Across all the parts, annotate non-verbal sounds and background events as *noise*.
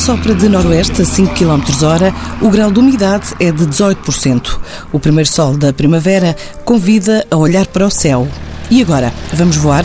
sopra de noroeste a 5 km hora, o grau de umidade é de 18%. O primeiro sol da primavera convida a olhar para o céu. E agora, vamos voar?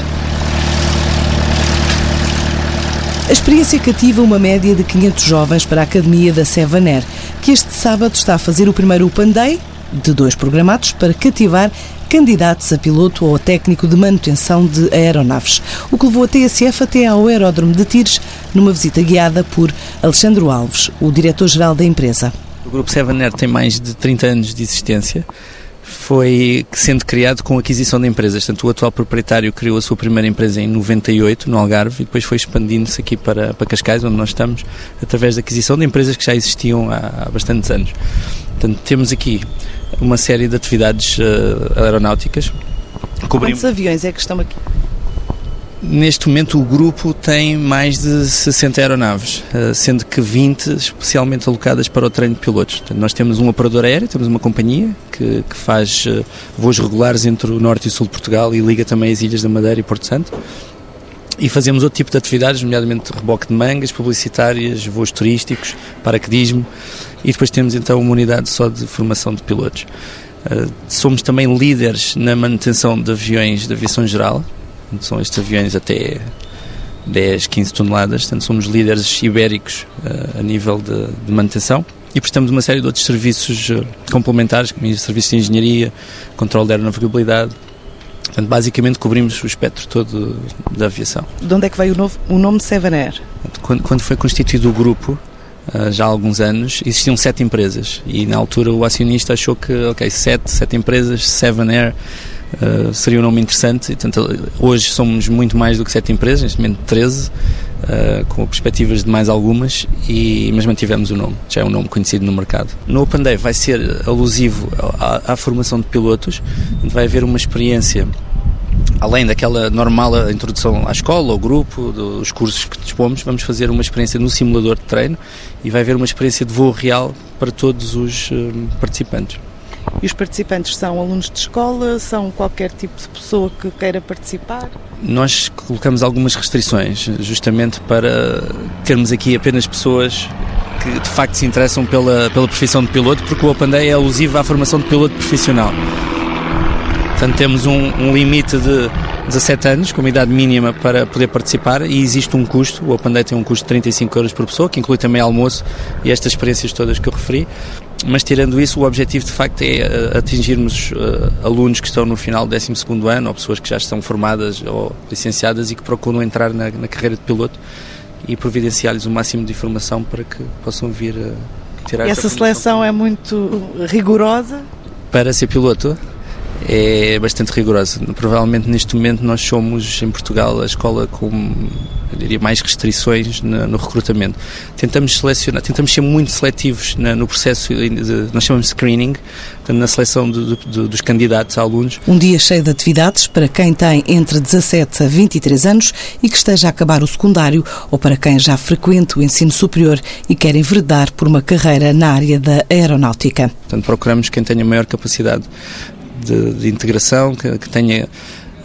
A experiência cativa uma média de 500 jovens para a Academia da Sevaner, que este sábado está a fazer o primeiro Open Day, de dois programados, para cativar candidatos a piloto ou a técnico de manutenção de aeronaves, o que levou a TSF até ao aeródromo de Tires, numa visita guiada por Alexandre Alves, o diretor-geral da empresa. O Grupo Seven Air tem mais de 30 anos de existência. Foi sendo criado com aquisição de empresas. Portanto, o atual proprietário criou a sua primeira empresa em 98, no Algarve, e depois foi expandindo-se aqui para, para Cascais, onde nós estamos, através da aquisição de empresas que já existiam há, há bastantes anos. Portanto, temos aqui uma série de atividades uh, aeronáuticas. Cobrimos... Quantos aviões é que estão aqui? Neste momento, o grupo tem mais de 60 aeronaves, uh, sendo que 20 especialmente alocadas para o treino de pilotos. Portanto, nós temos um operador aéreo, temos uma companhia que, que faz uh, voos regulares entre o norte e o sul de Portugal e liga também as ilhas da Madeira e Porto Santo. E fazemos outro tipo de atividades, nomeadamente reboque de mangas, publicitárias, voos turísticos, paraquedismo e depois temos então uma unidade só de formação de pilotos. Uh, somos também líderes na manutenção de aviões de aviação geral, são estes aviões até 10, 15 toneladas, portanto somos líderes ibéricos uh, a nível de, de, manutenção e prestamos uma série de outros serviços uh, complementares, como serviços de engenharia, controle de aeronavegabilidade, Portanto, basicamente cobrimos o espectro todo da aviação. De onde é que veio o, novo, o nome Seven Air? Quando, quando foi constituído o grupo, já há alguns anos, existiam sete empresas e na altura o acionista achou que, ok, sete, sete empresas, Seven Air, Uh, seria um nome interessante. E, portanto, hoje somos muito mais do que sete empresas, neste momento 13, uh, com perspectivas de mais algumas, e, mas mantivemos o nome, já é um nome conhecido no mercado. No Open Day vai ser alusivo à, à formação de pilotos, vai haver uma experiência além daquela normal introdução à escola, ao grupo, dos cursos que dispomos, vamos fazer uma experiência no simulador de treino e vai haver uma experiência de voo real para todos os um, participantes. E os participantes são alunos de escola, são qualquer tipo de pessoa que queira participar? Nós colocamos algumas restrições, justamente para termos aqui apenas pessoas que de facto se interessam pela, pela profissão de piloto, porque o Open Day é alusivo à formação de piloto profissional. Portanto, temos um, um, limite de 17 anos, como idade mínima para poder participar, e existe um custo. O Open Day tem um custo de 35 euros por pessoa, que inclui também almoço e estas experiências todas que eu referi. Mas, tirando isso, o objetivo de facto é uh, atingirmos uh, alunos que estão no final do 12 ano, ou pessoas que já estão formadas ou licenciadas e que procuram entrar na, na carreira de piloto e providenciar-lhes o máximo de informação para que possam vir a tirar Essa seleção é muito rigorosa? Para ser piloto? É bastante rigorosa. Provavelmente neste momento nós somos em Portugal a escola com, diria, mais restrições no, no recrutamento. Tentamos selecionar, tentamos ser muito seletivos na, no processo, de, nós chamamos de screening, na seleção de, de, dos candidatos a alunos. Um dia cheio de atividades para quem tem entre 17 a 23 anos e que esteja a acabar o secundário ou para quem já frequenta o ensino superior e quer enveredar por uma carreira na área da aeronáutica. Portanto, procuramos quem tenha maior capacidade de, de integração, que, que tenha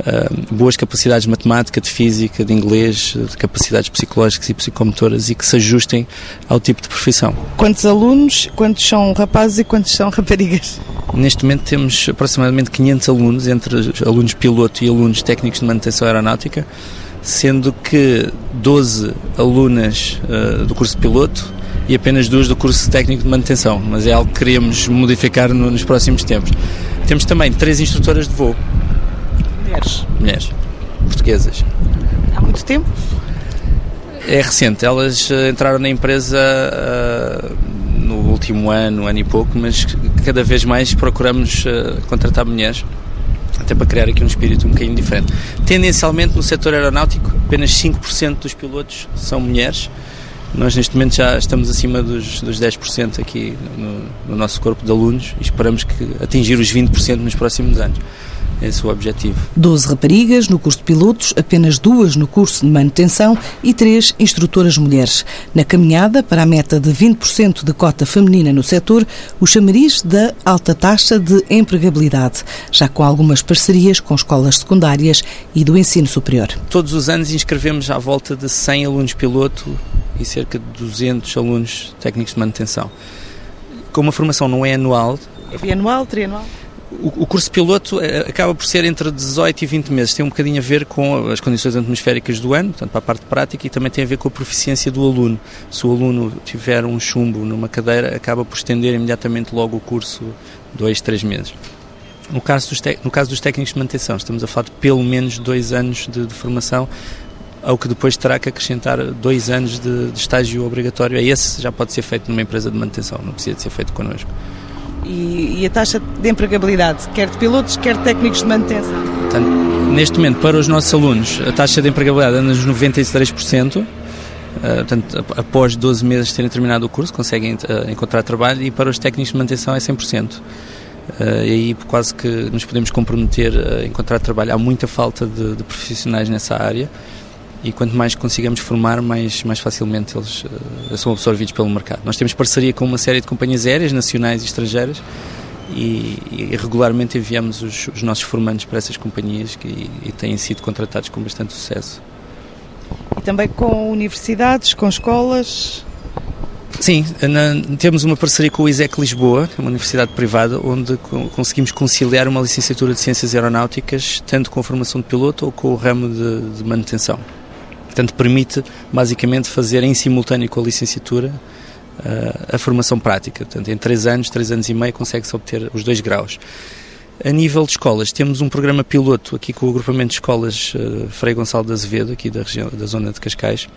uh, boas capacidades de matemática, de física, de inglês, de capacidades psicológicas e psicomotoras e que se ajustem ao tipo de profissão. Quantos alunos, quantos são rapazes e quantos são raparigas? Neste momento temos aproximadamente 500 alunos, entre alunos piloto e alunos técnicos de manutenção aeronáutica, sendo que 12 alunas uh, do curso de piloto e apenas duas do curso técnico de manutenção, mas é algo que queremos modificar no, nos próximos tempos. Temos também três instrutoras de voo. Mulheres. Mulheres. Portuguesas. Há muito tempo? É recente. Elas uh, entraram na empresa uh, no último ano, ano e pouco, mas cada vez mais procuramos uh, contratar mulheres até para criar aqui um espírito um bocadinho diferente. Tendencialmente no setor aeronáutico, apenas 5% dos pilotos são mulheres nós neste momento já estamos acima dos, dos 10% aqui no, no, nosso corpo de alunos e esperamos que atingir os 20% nos próximos anos. Esse é o objetivo. 12 raparigas no curso de pilotos, apenas duas no curso de manutenção e três instrutoras mulheres. Na caminhada para a meta de 20% de cota feminina no setor, o chamariz da alta taxa de empregabilidade, já com algumas parcerias com escolas secundárias e do ensino superior. Todos os anos inscrevemos à volta de 100 alunos piloto e cerca de 200 alunos técnicos de manutenção. Como a formação não é anual... É bianual, trianual? O, curso piloto eh, acaba por ser entre 18 e 20 meses. Tem um bocadinho a ver com as condições atmosféricas do ano, portanto, para a parte prática, e também tem a ver com a proficiência do aluno. Se o aluno tiver um chumbo numa cadeira, acaba por estender imediatamente logo o curso dois, três meses. No caso, dos no caso dos técnicos de manutenção, estamos a falar de pelo menos dois anos de, de formação, ao que depois terá que acrescentar dois anos de, de estágio obrigatório. Esse já pode ser feito numa empresa de manutenção, não precisa de ser feito connosco e, e, a taxa de empregabilidade, quer de pilotos, quer de técnicos de manutenção? Portanto, neste momento, para os nossos alunos, a taxa de empregabilidade anda nos 93%. Uh, eh, portanto, após 12 meses de terem terminado o curso, conseguem uh, encontrar trabalho e para os técnicos de manutenção é 100%. Uh, eh, e aí quase que nos podemos comprometer a encontrar trabalho. Há muita falta de, de profissionais nessa área e quanto mais consigamos formar, mais, mais facilmente eles uh, são absorvidos pelo mercado. Nós temos parceria com uma série de companhias aéreas, nacionais e estrangeiras, e, e regularmente enviamos os, os, nossos formandos para essas companhias que, e, e têm sido contratados com bastante sucesso. E também com universidades, com escolas? Sim, na, temos uma parceria com o ISEC Lisboa, é uma universidade privada, onde conseguimos conciliar uma licenciatura de Ciências Aeronáuticas, tanto com a formação de piloto ou com o ramo de, de manutenção. Portanto, permite basicamente fazer em simultâneo com a licenciatura uh, a formação prática. Portanto, em três anos, três anos e meio, consegue-se obter os dois graus. A nível de escolas, temos um programa piloto aqui com o agrupamento de escolas uh, Frei Gonçalo de Azevedo, aqui da, região, da zona de Cascais,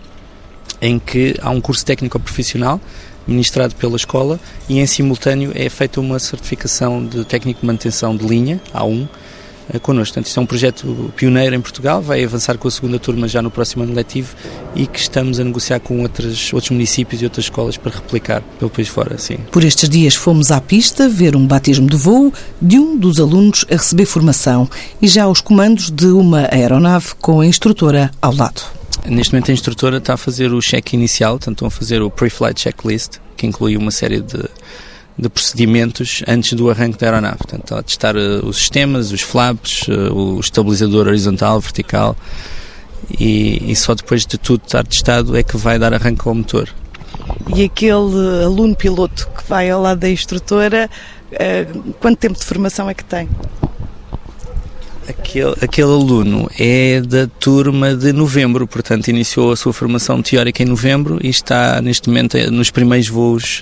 em que há um curso técnico profissional ministrado pela escola e em simultâneo é feita uma certificação de técnico de manutenção de linha, A1, eh, connosco. Portanto, isto é um projeto pioneiro em Portugal, vai avançar com a segunda turma já no próximo ano letivo e que estamos a negociar com outras, outros municípios e outras escolas para replicar pelo país fora. Sim. Por estes dias fomos à pista ver um batismo de voo de um dos alunos a receber formação e já os comandos de uma aeronave com a instrutora ao lado. Neste momento a instrutora está a fazer o check inicial, portanto estão a fazer o pre-flight checklist, que inclui uma série de de procedimentos antes do arranque da aeronave. Portanto, a testar uh, os sistemas, os flaps, uh, o estabilizador horizontal, vertical e, e, só depois de tudo estar testado é que vai dar arranque ao motor. E aquele aluno piloto que vai ao lado da instrutora, uh, quanto tempo de formação é que tem? Aquele, aquele aluno é da turma de novembro, portanto iniciou a sua formação teórica em novembro e está neste momento nos primeiros voos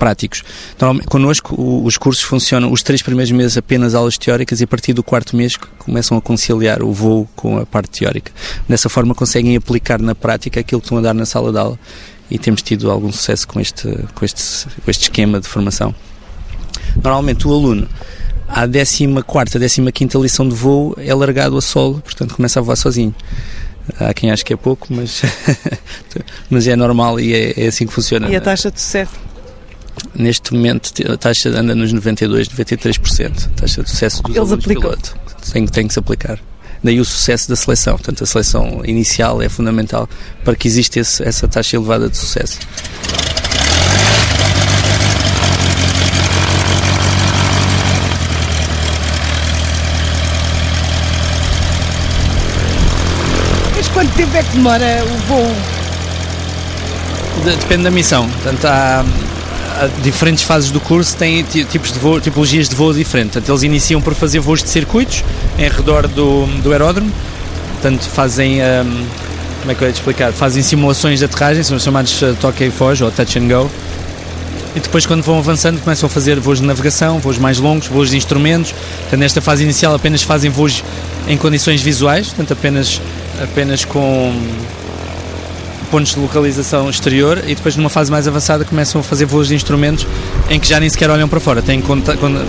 práticos. Normalmente, connosco, os cursos funcionam os três primeiros meses apenas aulas teóricas e a partir do quarto mês começam a conciliar o voo com a parte teórica. Dessa forma conseguem aplicar na prática aquilo que estão a dar na sala de aula e temos tido algum sucesso com este, com este, com este esquema de formação. Normalmente o aluno à 14 ª 15 lição de voo é largado a solo, portanto começa a voar sozinho. Há quem ache que é pouco, mas, *laughs* mas é normal e é, é assim que funciona. E a taxa de sucesso? Neste momento a taxa anda nos 92, 93%. A taxa de sucesso dos Eles aplicam. piloto. Tem, tem que se aplicar. Daí o sucesso da seleção. Portanto, a seleção inicial é fundamental para que exista esse, essa taxa elevada de sucesso. Mas quanto tempo é que demora o voo? Depende da missão. Portanto, há, diferentes fases do curso têm tipos de voo, tipologias de voo diferentes. Portanto, eles iniciam por fazer voos de circuitos em redor do, do aeródromo, portanto, fazem. Um, como é que eu ia te explicar? Fazem simulações de aterragem, são chamados uh, toque e foge ou touch and go. E depois, quando vão avançando, começam a fazer voos de navegação, voos mais longos, voos de instrumentos. Portanto, nesta fase inicial, apenas fazem voos em condições visuais, portanto, apenas, apenas com pontos de localização exterior e depois numa fase mais avançada começam a fazer voos de instrumentos em que já nem sequer olham para fora, têm,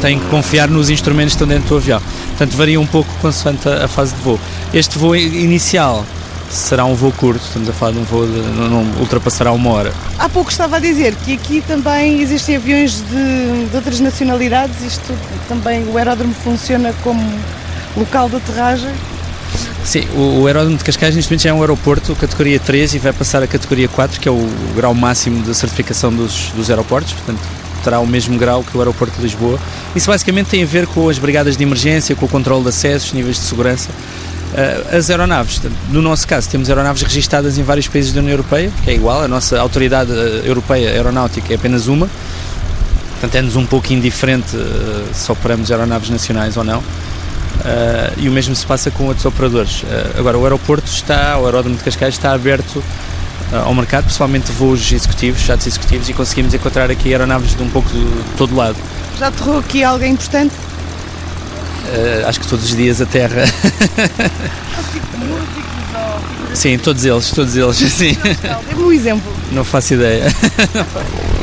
têm que confiar nos instrumentos que estão dentro do avião. Portanto, varia um pouco consoante a, fase de voo. Este voo inicial será um voo curto, estamos a falar de um voo de não, não, ultrapassará uma hora. Há pouco estava a dizer que aqui também existem aviões de, de outras nacionalidades, isto também o aeródromo funciona como local de aterragem. Sim, o, o aeródromo de Cascais neste momento já é um aeroporto categoria 3 e vai passar a categoria 4, que é o grau máximo de certificação dos, dos aeroportos, portanto terá o mesmo grau que o aeroporto de Lisboa. Isso basicamente tem a ver com as brigadas de emergência, com o controle de acessos, níveis de segurança. Uh, as aeronaves, no nosso caso, temos aeronaves registadas em vários países da União Europeia, que é igual, a nossa autoridade eh, europeia aeronáutica é apenas uma, portanto é-nos um pouco indiferente uh, se operamos aeronaves nacionais ou não. Uh, e o mesmo se passa com outros operadores. Uh, agora, o aeroporto está, o aeródromo de Cascais está aberto uh, ao mercado, principalmente voos executivos, jatos executivos, e conseguimos encontrar aqui aeronaves de um pouco de, de todo lado. Já aterrou aqui alguém importante? acho que todos os dias a terra. *laughs* Sim, todos eles, todos eles. *laughs* Sim. Dê-me um exemplo. Não faço ideia. *laughs*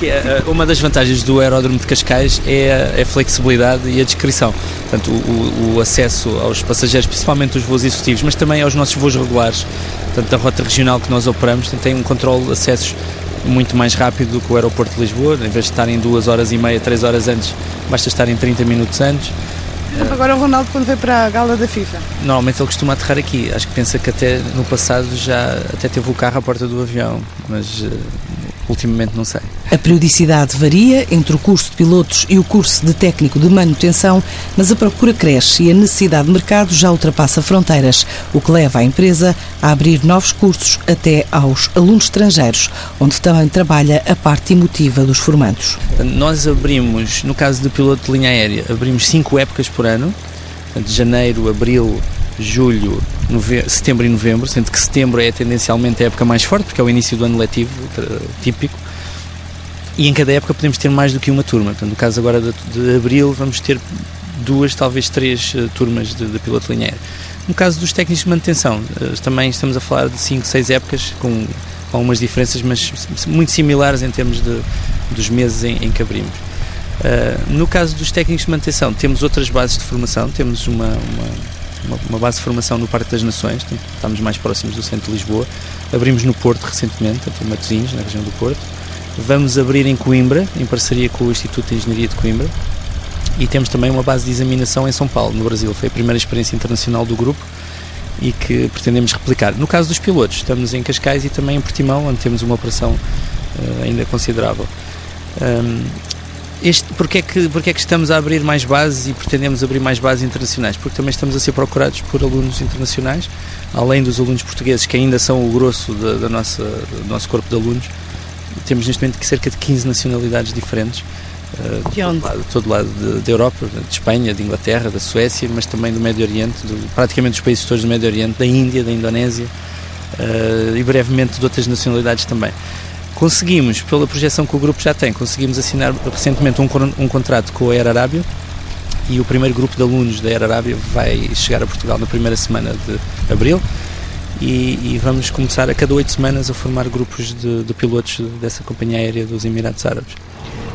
Aqui, uma das vantagens do aeródromo de Cascais é a, flexibilidade e a descrição. Portanto, o, o, acesso aos passageiros, principalmente os voos executivos, mas também aos nossos voos regulares, portanto, da rota regional que nós operamos, tem um controle de acessos muito mais rápido do que o aeroporto de Lisboa. Em vez de estarem duas horas e meia, três horas antes, basta estar em 30 minutos antes. Agora o Ronaldo quando veio para a gala da FIFA? Normalmente ele costuma aterrar aqui. Acho que pensa que até no passado já até teve o carro à porta do avião, mas uh, ultimamente não sei. A periodicidade varia entre o curso de pilotos e o curso de técnico de manutenção, mas a procura cresce e a necessidade de mercado já ultrapassa fronteiras, o que leva a empresa a abrir novos cursos até aos alunos estrangeiros, onde também trabalha a parte emotiva dos formandos. Nós abrimos, no caso de piloto de linha aérea, abrimos cinco épocas por ano, de janeiro, abril, julho, setembro e novembro, sendo que setembro é tendencialmente a época mais forte, porque é o início do ano letivo típico e em cada época podemos ter mais do que uma turma. Portanto, no caso agora de, de abril, vamos ter duas, talvez três uh, turmas de, de piloto linear. No caso dos técnicos de manutenção, uh, também estamos a falar de cinco, seis épocas, com, com algumas diferenças, mas muito similares em termos de, dos meses em, em que abrimos. Uh, no caso dos técnicos de manutenção, temos outras bases de formação, temos uma, uma, uma, base de formação no Parque das Nações, estamos mais próximos do centro de Lisboa. Abrimos no Porto recentemente, em Matosinhos, na região do Porto. Vamos abrir em Coimbra, em parceria com o Instituto de Engenharia de Coimbra. E temos também uma base de examinação em São Paulo, no Brasil. Foi a primeira experiência internacional do grupo e que pretendemos replicar. No caso dos pilotos, estamos em Cascais e também em Portimão, onde temos uma operação uh, ainda considerável. Um, este, porque, é que, porque é que estamos a abrir mais bases e pretendemos abrir mais bases internacionais? Porque também estamos a ser procurados por alunos internacionais, além dos alunos portugueses, que ainda são o grosso da, da nossa, do nosso corpo de alunos temos neste momento cerca de 15 nacionalidades diferentes. Uh, de onde? Todo lado, todo lado da Europa, de Espanha, de Inglaterra, da Suécia, mas também do Médio Oriente, do, praticamente dos países todos do Médio Oriente, da Índia, da Indonésia uh, e brevemente de outras nacionalidades também. Conseguimos, pela projeção que o grupo já tem, conseguimos assinar recentemente um, um contrato com a Air Arábia e o primeiro grupo de alunos da Air Arábia vai chegar a Portugal na primeira semana de abril e, e, vamos começar a cada oito semanas a formar grupos de, de, pilotos dessa companhia aérea dos Emirados Árabes.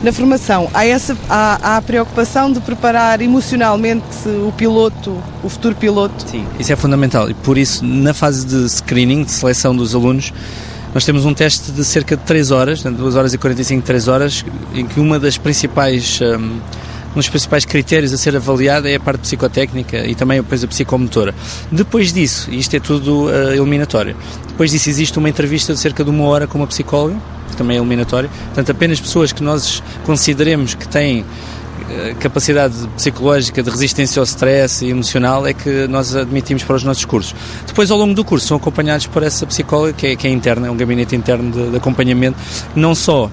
Na formação, há, essa, há, há a preocupação de preparar emocionalmente o piloto, o futuro piloto? Sim, isso é fundamental e por isso, na fase de screening, de seleção dos alunos, nós temos um teste de cerca de 3 horas, 2 horas e 45, 3 horas, em que uma das principais. Um, um dos principais critérios a ser avaliado é a parte psicotécnica e também depois a psicomotora. Depois disso, e isto é tudo uh, eliminatório, depois disso existe uma entrevista de cerca de uma hora com uma psicóloga, que também é eliminatório, portanto apenas pessoas que nós consideremos que têm capacidade psicológica de resistência ao stress e emocional é que nós admitimos para os nossos cursos. Depois, ao longo do curso, são acompanhados por essa psicóloga, que é, que é interna, é um gabinete interno de, de acompanhamento, não só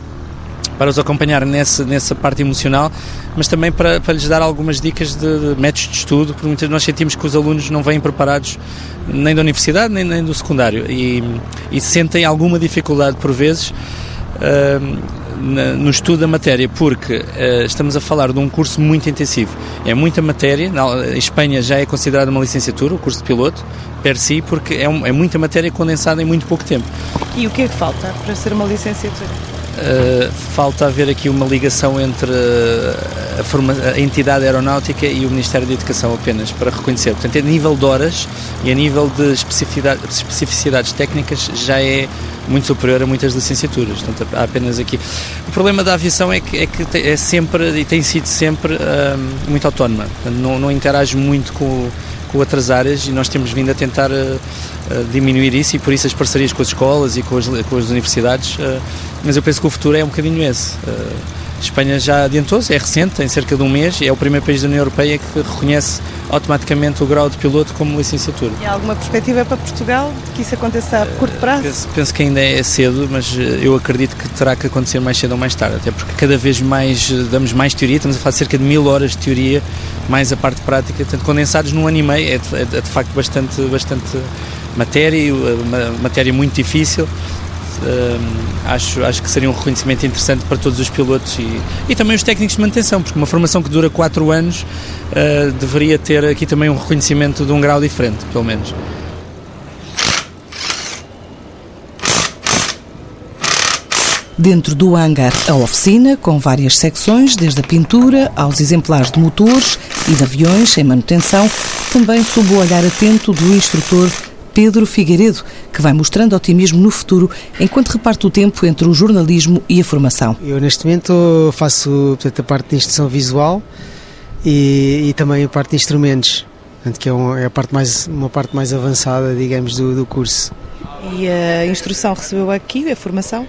para os acompanhar nessa, nessa parte emocional, mas também para, para lhes dar algumas dicas de, de métodos de estudo, porque muitas nós sentimos que os alunos não vêm preparados nem da universidade nem, nem do secundário e, e sentem alguma dificuldade por vezes uh, no estudo da matéria, porque uh, estamos a falar de um curso muito intensivo. É muita matéria, na Espanha já é considerada uma licenciatura, o curso de piloto, per si, porque é, é muita matéria condensada em muito pouco tempo. E o que é que falta para ser uma licenciatura? Uh, falta haver aqui uma ligação entre a, forma, a entidade aeronáutica e o Ministério da Educação apenas para reconhecer. Portanto, a nível de horas e a nível de especificidade, especificidades técnicas já é muito superior a muitas licenciaturas. Portanto, há apenas aqui. O problema da aviação é que é, que é sempre e tem sido sempre um, muito autónoma. Portanto, não, não interage muito com, com outras áreas e nós temos vindo a tentar uh, uh, diminuir isso e por isso as parcerias com as escolas e com as, com as universidades. Uh, mas eu penso que o futuro é um bocadinho esse. Espanha já adiantou-se, é recente, tem cerca de um mês, é o primeiro país da União Europeia que reconhece automaticamente o grau de piloto como licenciatura. E há alguma perspectiva para Portugal de que isso aconteça a curto prazo? Penso, penso, que ainda é cedo, mas eh, eu acredito que terá que acontecer mais cedo ou mais tarde, até porque cada vez mais eh, damos mais teoria, estamos a fazer cerca de mil horas de teoria, mais a parte prática, portanto, condensados num ano e meio, é de, é de facto bastante, bastante matéria, matéria muito difícil acho, acho que seria um reconhecimento interessante para todos os pilotos e, e também os técnicos de manutenção, porque uma formação que dura 4 anos uh, deveria ter aqui também um reconhecimento de um grau diferente, pelo menos. Dentro do hangar, a oficina, com várias secções, desde a pintura aos exemplares de motores e de aviões em manutenção, também sob o olhar atento do instrutor Pedro Figueiredo, que vai mostrando otimismo no futuro enquanto reparte o tempo entre o jornalismo e a formação. Eu, neste momento, faço portanto, a parte de instrução visual e, e também a parte de instrumentos, portanto, que é, um, é a parte mais, uma parte mais avançada, digamos, do, do curso. E a instrução recebeu aqui, a formação?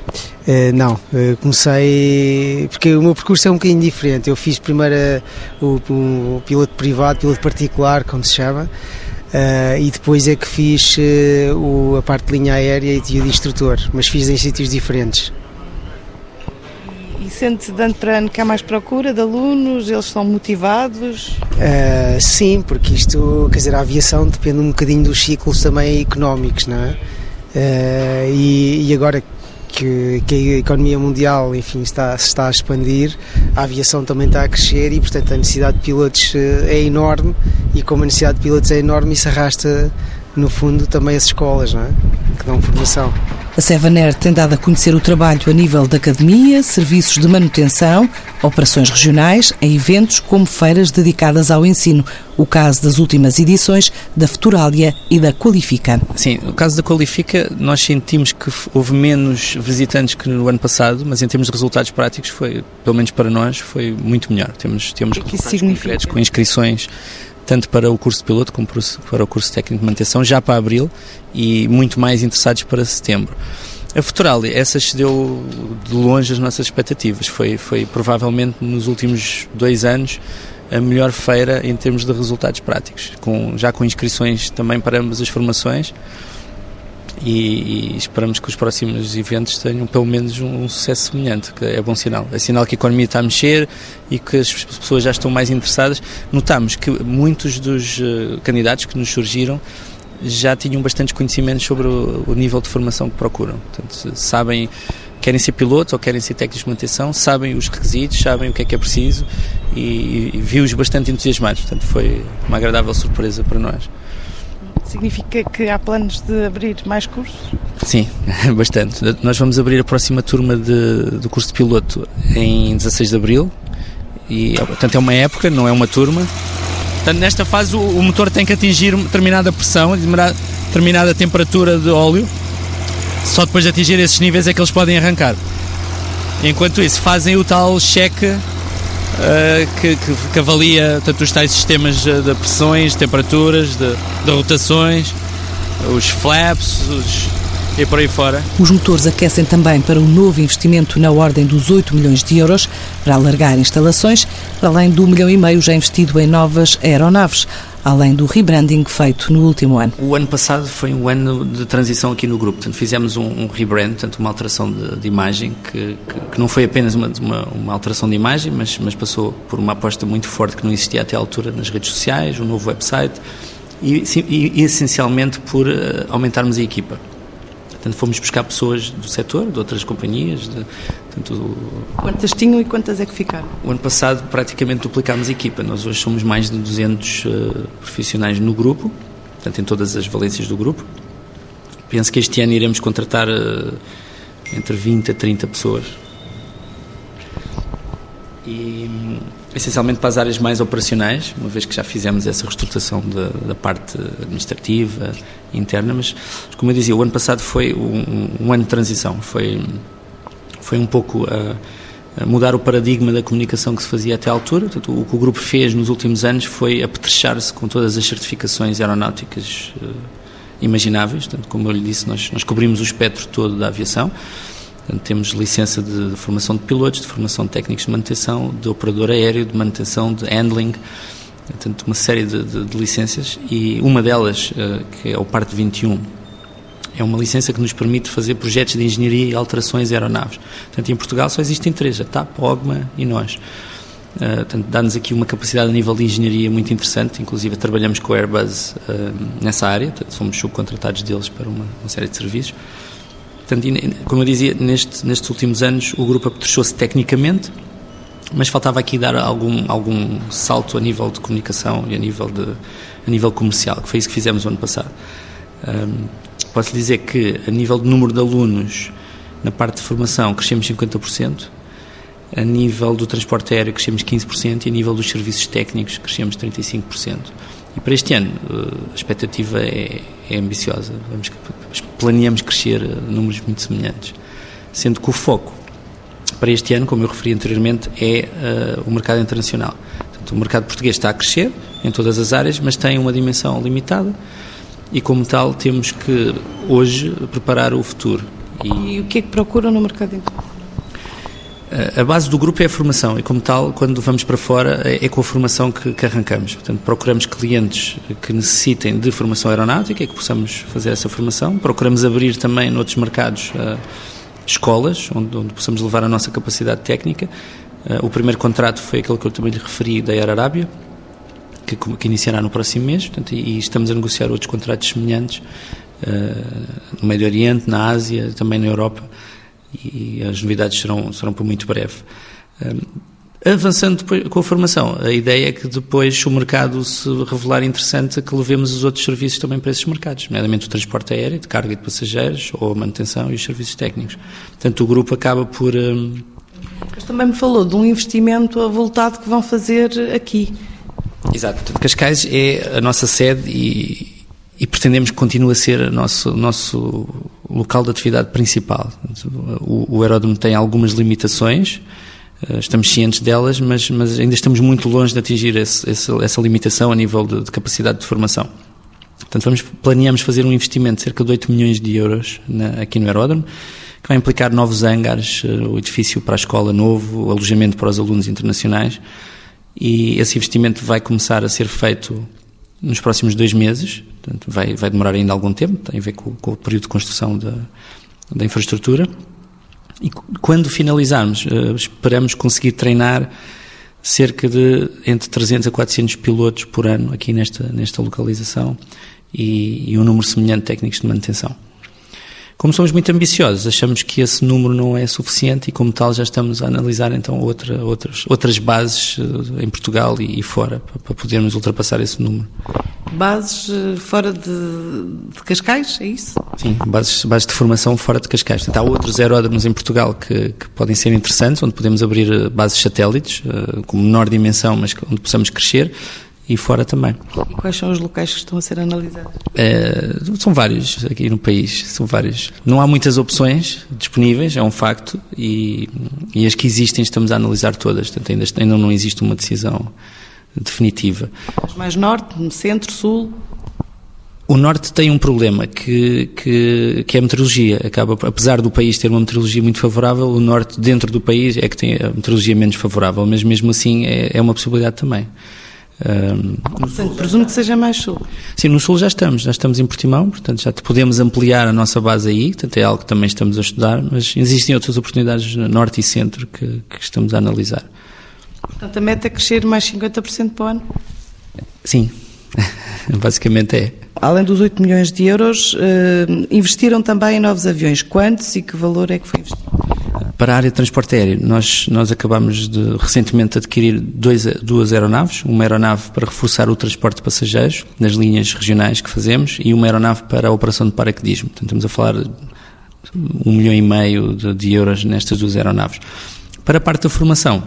Uh, não, uh, comecei. porque o meu percurso é um bocadinho diferente. Eu fiz primeiro uh, o, o, piloto privado, piloto particular, como se chama, Uh, e depois é que fiz uh, o, a parte de linha aérea e de, de instrutor, mas fiz em sítios diferentes. E sente de ano para ano que há mais procura de alunos? Eles são motivados? Uh, sim, porque isto, quer dizer, a aviação depende um bocadinho dos ciclos também económicos, não é? E, e, agora que, que, a economia mundial enfim, está, se está a expandir, a aviação também está a crescer e, portanto, a necessidade de pilotos eh, é enorme e como a necessidade de pilotos é enorme, isso arrasta, no fundo, também as escolas, não é? que dão formação. A Sevaner tem dado a conhecer o trabalho a nível da academia, serviços de manutenção, operações regionais, em eventos como feiras dedicadas ao ensino. O caso das últimas edições da Futuralia e da Qualifica. Sim, no caso da Qualifica, nós sentimos que houve menos visitantes que no ano passado, mas em termos de resultados práticos, foi, pelo menos para nós, foi muito melhor. Temos, temos o que isso significa? com inscrições tanto para o curso de piloto como para o curso técnico de manutenção, já para abril e muito mais interessados para setembro. A Futuralia, essa excedeu de longe as nossas expectativas. Foi, foi provavelmente nos últimos dois anos a melhor feira em termos de resultados práticos, com, já com inscrições também para ambas as formações e, e, esperamos que os próximos eventos tenham pelo menos um, um, sucesso semelhante, que é bom sinal. É sinal que a economia está a mexer e que as pessoas já estão mais interessadas. Notamos que muitos dos uh, candidatos que nos surgiram já tinham bastantes conhecimentos sobre o, o, nível de formação que procuram. Portanto, sabem, querem ser pilotos ou querem ser técnicos de manutenção, sabem os requisitos, sabem o que é que é preciso e, e vi-os bastante entusiasmados. Portanto, foi uma agradável surpresa para nós. Significa que há planos de abrir mais cursos? Sim, *laughs* bastante. Nós vamos abrir a próxima turma de, do curso de piloto em 16 de Abril e, portanto, é uma época, não é uma turma. Portanto, nesta fase o, o motor tem que atingir determinada pressão, determinada temperatura de óleo. Só depois de atingir esses níveis é que eles podem arrancar. Enquanto isso, fazem o tal cheque uh, que, que, que, avalia tanto os tais sistemas de pressões, temperaturas, de, de rotações, os flaps os, e por aí fora. Os motores aquecem também para um novo investimento na ordem dos 8 milhões de euros para alargar instalações, além do milhão e meio já investido em novas aeronaves além do rebranding feito no último ano. O ano passado foi um ano de transição aqui no grupo, portanto, fizemos um, um rebrand, portanto, uma alteração de, de imagem, que, que, que, não foi apenas uma, uma, uma, alteração de imagem, mas, mas passou por uma aposta muito forte que não existia até à altura nas redes sociais, um novo website e, e, e essencialmente por uh, aumentarmos a equipa. Portanto, fomos buscar pessoas do setor, de outras companhias. De, portanto, quantas tinham e quantas é que ficaram? O ano passado praticamente duplicámos a equipa. Nós hoje somos mais de 200 uh, eh, profissionais no grupo, portanto, em todas as valências do grupo. Penso que este ano iremos contratar uh, entre 20 a 30 pessoas. E, essencialmente para as áreas mais operacionais, uma vez que já fizemos essa reestruturação da, da parte administrativa interna, mas como eu dizia, o ano passado foi um, um ano de transição, foi, foi um pouco a, a mudar o paradigma da comunicação que se fazia até à altura. Portanto, o que o grupo fez nos últimos anos foi apetrechar-se com todas as certificações aeronáuticas uh, imagináveis. Portanto, como eu lhe disse, nós, nós cobrimos o espectro todo da aviação. Portanto, temos licença de, de, formação de pilotos, de formação de técnicos de manutenção, de operador aéreo, de manutenção, de handling, portanto, uma série de, de, de licenças e uma delas, uh, que é o Parte 21, é uma licença que nos permite fazer projetos de engenharia e alterações de aeronaves. Portanto, em Portugal só existem três, a TAP, a OGMA e nós. Uh, portanto, dá-nos aqui uma capacidade a nível de engenharia muito interessante, inclusive trabalhamos com a Airbus uh, nessa área, portanto, somos subcontratados deles para uma, uma série de serviços. Portanto, como eu dizia, neste, nestes últimos anos o grupo apetrechou-se tecnicamente, mas faltava aqui dar algum, algum salto a nível de comunicação e a nível, de, a nível comercial, que foi isso que fizemos o ano passado. Posso dizer que, a nível de número de alunos, na parte de formação, crescemos 50%, a nível do transporte aéreo, crescemos 15%, e a nível dos serviços técnicos, crescemos 35%. E para este ano, eh, a expectativa é, é ambiciosa. Vamos, planeamos crescer a números muito semelhantes. Sendo que o foco para este ano, como eu referi anteriormente, é uh, o mercado internacional. Portanto, o mercado português está a crescer em todas as áreas, mas tem uma dimensão limitada e, como tal, temos que hoje preparar o futuro. E, e o que é que procuram no mercado internacional? A base do grupo é a formação e, como tal, quando vamos para fora, é, é com a formação que, que, arrancamos. Portanto, procuramos clientes que necessitem de formação aeronáutica e que possamos fazer essa formação. Procuramos abrir também noutros mercados uh, escolas, onde, onde, possamos levar a nossa capacidade técnica. Uh, o primeiro contrato foi aquele que eu também lhe referi da Arábia, que, que iniciará no próximo mês, portanto, e, e estamos a negociar outros contratos semelhantes uh, no Médio Oriente, na Ásia, também na Europa e as novidades serão, serão por muito breve. Avançando depois com a formação, a ideia é que depois, se o mercado se revelar interessante, que levemos os outros serviços também para esses mercados, nomeadamente o transporte aéreo, de carga e de passageiros, ou a manutenção e os serviços técnicos. Portanto, o grupo acaba por. Mas também me falou de um investimento avultado que vão fazer aqui. Exato. Cascais é a nossa sede e, e pretendemos que continue a ser o nosso, nosso local de atividade principal. O, o aeródromo tem algumas limitações, eh, estamos cientes delas, mas, mas ainda estamos muito longe de atingir esse, essa limitação a nível de, de, capacidade de formação. Portanto, vamos, planeamos fazer um investimento de cerca de 8 milhões de euros na, aqui no aeródromo, que vai implicar novos hangares, eh, o edifício para a escola novo, alojamento para os alunos internacionais, e esse investimento vai começar a ser feito nos próximos dois meses, portanto vai, vai demorar ainda algum tempo, tem a ver com, com o período de construção da, da infraestrutura. E quando finalizarmos, uh, esperamos conseguir treinar cerca de entre 300 a 400 pilotos por ano aqui nesta, nesta localização e, e um número semelhante de técnicos de manutenção. Como somos muito ambiciosos, achamos que esse número não é suficiente e, como tal, já estamos a analisar então outra, outras, outras bases eh, em Portugal e, e fora para, para, podermos ultrapassar esse número. Bases eh, fora de, de, Cascais, é isso? Sim, bases, bases de formação fora de Cascais. Portanto, há outros aeródromos em Portugal que, que, podem ser interessantes, onde podemos abrir eh, bases satélites, com menor dimensão, mas onde possamos crescer e fora também. E quais são os locais que estão a ser analisados? É, são vários aqui no país, são vários. Não há muitas opções disponíveis, é um facto, e, e as que existem estamos a analisar todas, portanto ainda, ainda não existe uma decisão definitiva. Mas mais norte, centro, sul? O norte tem um problema que, que, que é a meteorologia. Acaba, apesar do país ter uma meteorologia muito favorável, o norte dentro do país é que tem a meteorologia menos favorável, mas mesmo assim é, é uma possibilidade também. Um, portanto, presumo que seja mais sul. Sim, no sul já estamos, já estamos em Portimão, portanto já podemos ampliar a nossa base aí, portanto é algo que também estamos a estudar, mas existem outras oportunidades no norte e centro que, que estamos a analisar. Portanto, a meta é crescer mais 50% para o ano? Sim, *laughs* basicamente é. Além dos 8 milhões de euros, uh, investiram também em novos aviões. Quantos e que valor é que foi investido? Para a área de transporte aéreo, nós, nós acabamos de recentemente adquirir dois, duas aeronaves, uma aeronave para reforçar o transporte de passageiros nas linhas regionais que fazemos e uma aeronave para a operação de paraquedismo. Portanto, estamos a falar de um milhão e meio de, de euros nestas duas aeronaves. Para a parte da formação,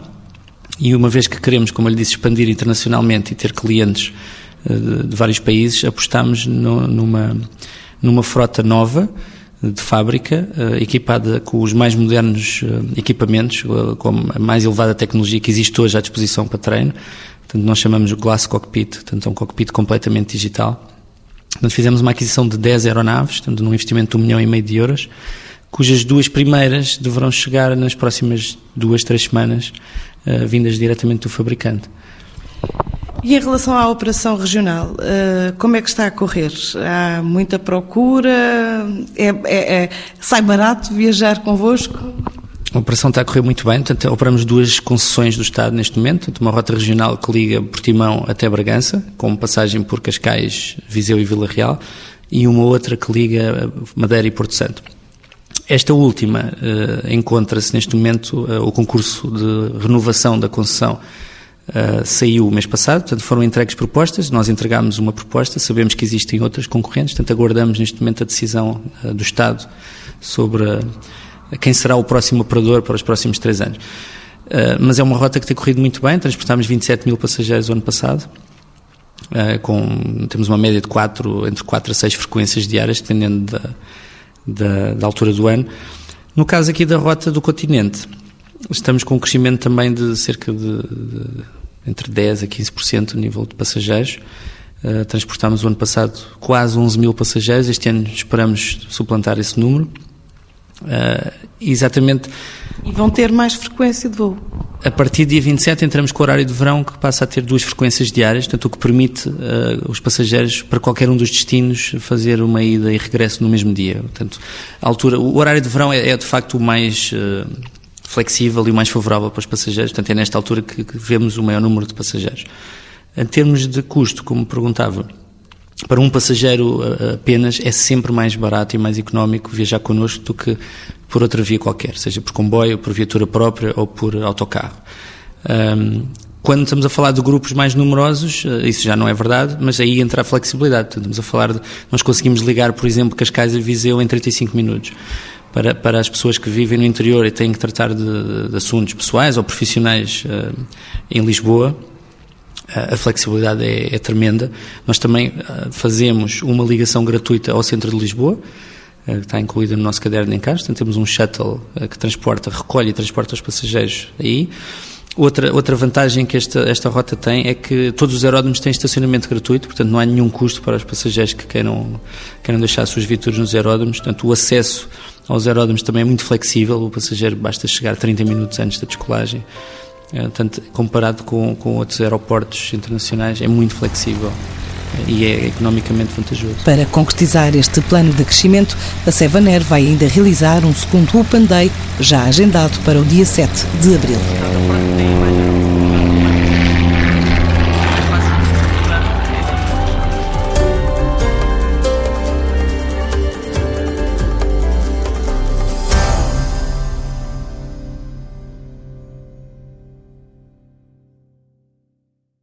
e uma vez que queremos, como eu lhe disse, expandir internacionalmente e ter clientes de, de vários países, apostamos no, numa, numa frota nova de fábrica, equipada com os mais modernos equipamentos, com a mais elevada tecnologia que existe hoje à disposição para treino. Portanto, nós chamamos o Glass Cockpit, portanto, é um cockpit completamente digital. Portanto, fizemos uma aquisição de 10 aeronaves, portanto, num investimento de um milhão e meio de euros, cujas duas primeiras deverão chegar nas próximas duas, três semanas, vindas diretamente do fabricante. E em relação à operação regional, uh, como é que está a correr? Há muita procura? É, é, é, sai barato viajar convosco? A operação está a correr muito bem, portanto, operamos duas concessões do Estado neste momento, uma rota regional que liga Portimão até Bragança, com passagem por Cascais, Viseu e Vila Real, e uma outra que liga Madeira e Porto Santo. Esta última uh, encontra-se neste momento, uh, o concurso de renovação da concessão uh, saiu o mês passado, portanto foram entregues propostas, nós entregámos uma proposta, sabemos que existem outras concorrentes, portanto aguardamos neste momento a decisão do Estado sobre quem será o próximo operador para os próximos três anos. Uh, mas é uma rota que tem corrido muito bem, transportámos 27 mil passageiros o ano passado, uh, com, temos uma média de quatro, entre 4 a 6 frequências diárias, dependendo da, da, da, altura do ano. No caso aqui da rota do continente, estamos com um crescimento também de cerca de, de entre 10 a 15% no nível de passageiros. Uh, transportámos o ano passado quase 11 mil passageiros, este ano esperamos suplantar esse número. Uh, exatamente. E vão ter mais frequência de voo? A partir do dia 27 entramos com o horário de verão que passa a ter duas frequências diárias, portanto o que permite uh, os passageiros para qualquer um dos destinos fazer uma ida e regresso no mesmo dia. Portanto, a altura, o horário de verão é, é de facto o mais flexível e mais favorável para os passageiros, portanto é nesta altura que, vemos o maior número de passageiros. Em termos de custo, como perguntava, para um passageiro apenas é sempre mais barato e mais económico viajar connosco do que por outra via qualquer, seja por comboio, por viatura própria ou por autocarro. Um, quando estamos a falar de grupos mais numerosos, eh, isso já não é verdade, mas aí entra a flexibilidade. Estamos a falar de, nós conseguimos ligar, por exemplo, Cascais e Viseu em 35 minutos. Para, para as pessoas que vivem no interior e têm que tratar de, de assuntos pessoais ou profissionais uh, em Lisboa, a flexibilidade é, é, tremenda. Nós também uh, fazemos uma ligação gratuita ao centro de Lisboa, que está incluída no nosso caderno em casa. Então, temos um shuttle que transporta, recolhe e transporta os passageiros aí. Outra, outra vantagem que esta, esta rota tem é que todos os aeródromos têm estacionamento gratuito, portanto não há nenhum custo para os passageiros que queiram, queiram deixar as suas viaturas nos aeródromos. Portanto, o acesso aos aeródromos também é muito flexível, o passageiro basta chegar 30 minutos antes da descolagem é, portanto, comparado com, com outros aeroportos internacionais, é muito flexível e é economicamente vantajoso. Para concretizar este plano de crescimento, a Sevaner vai ainda realizar um segundo Open Day, já agendado para o dia 7 de abril.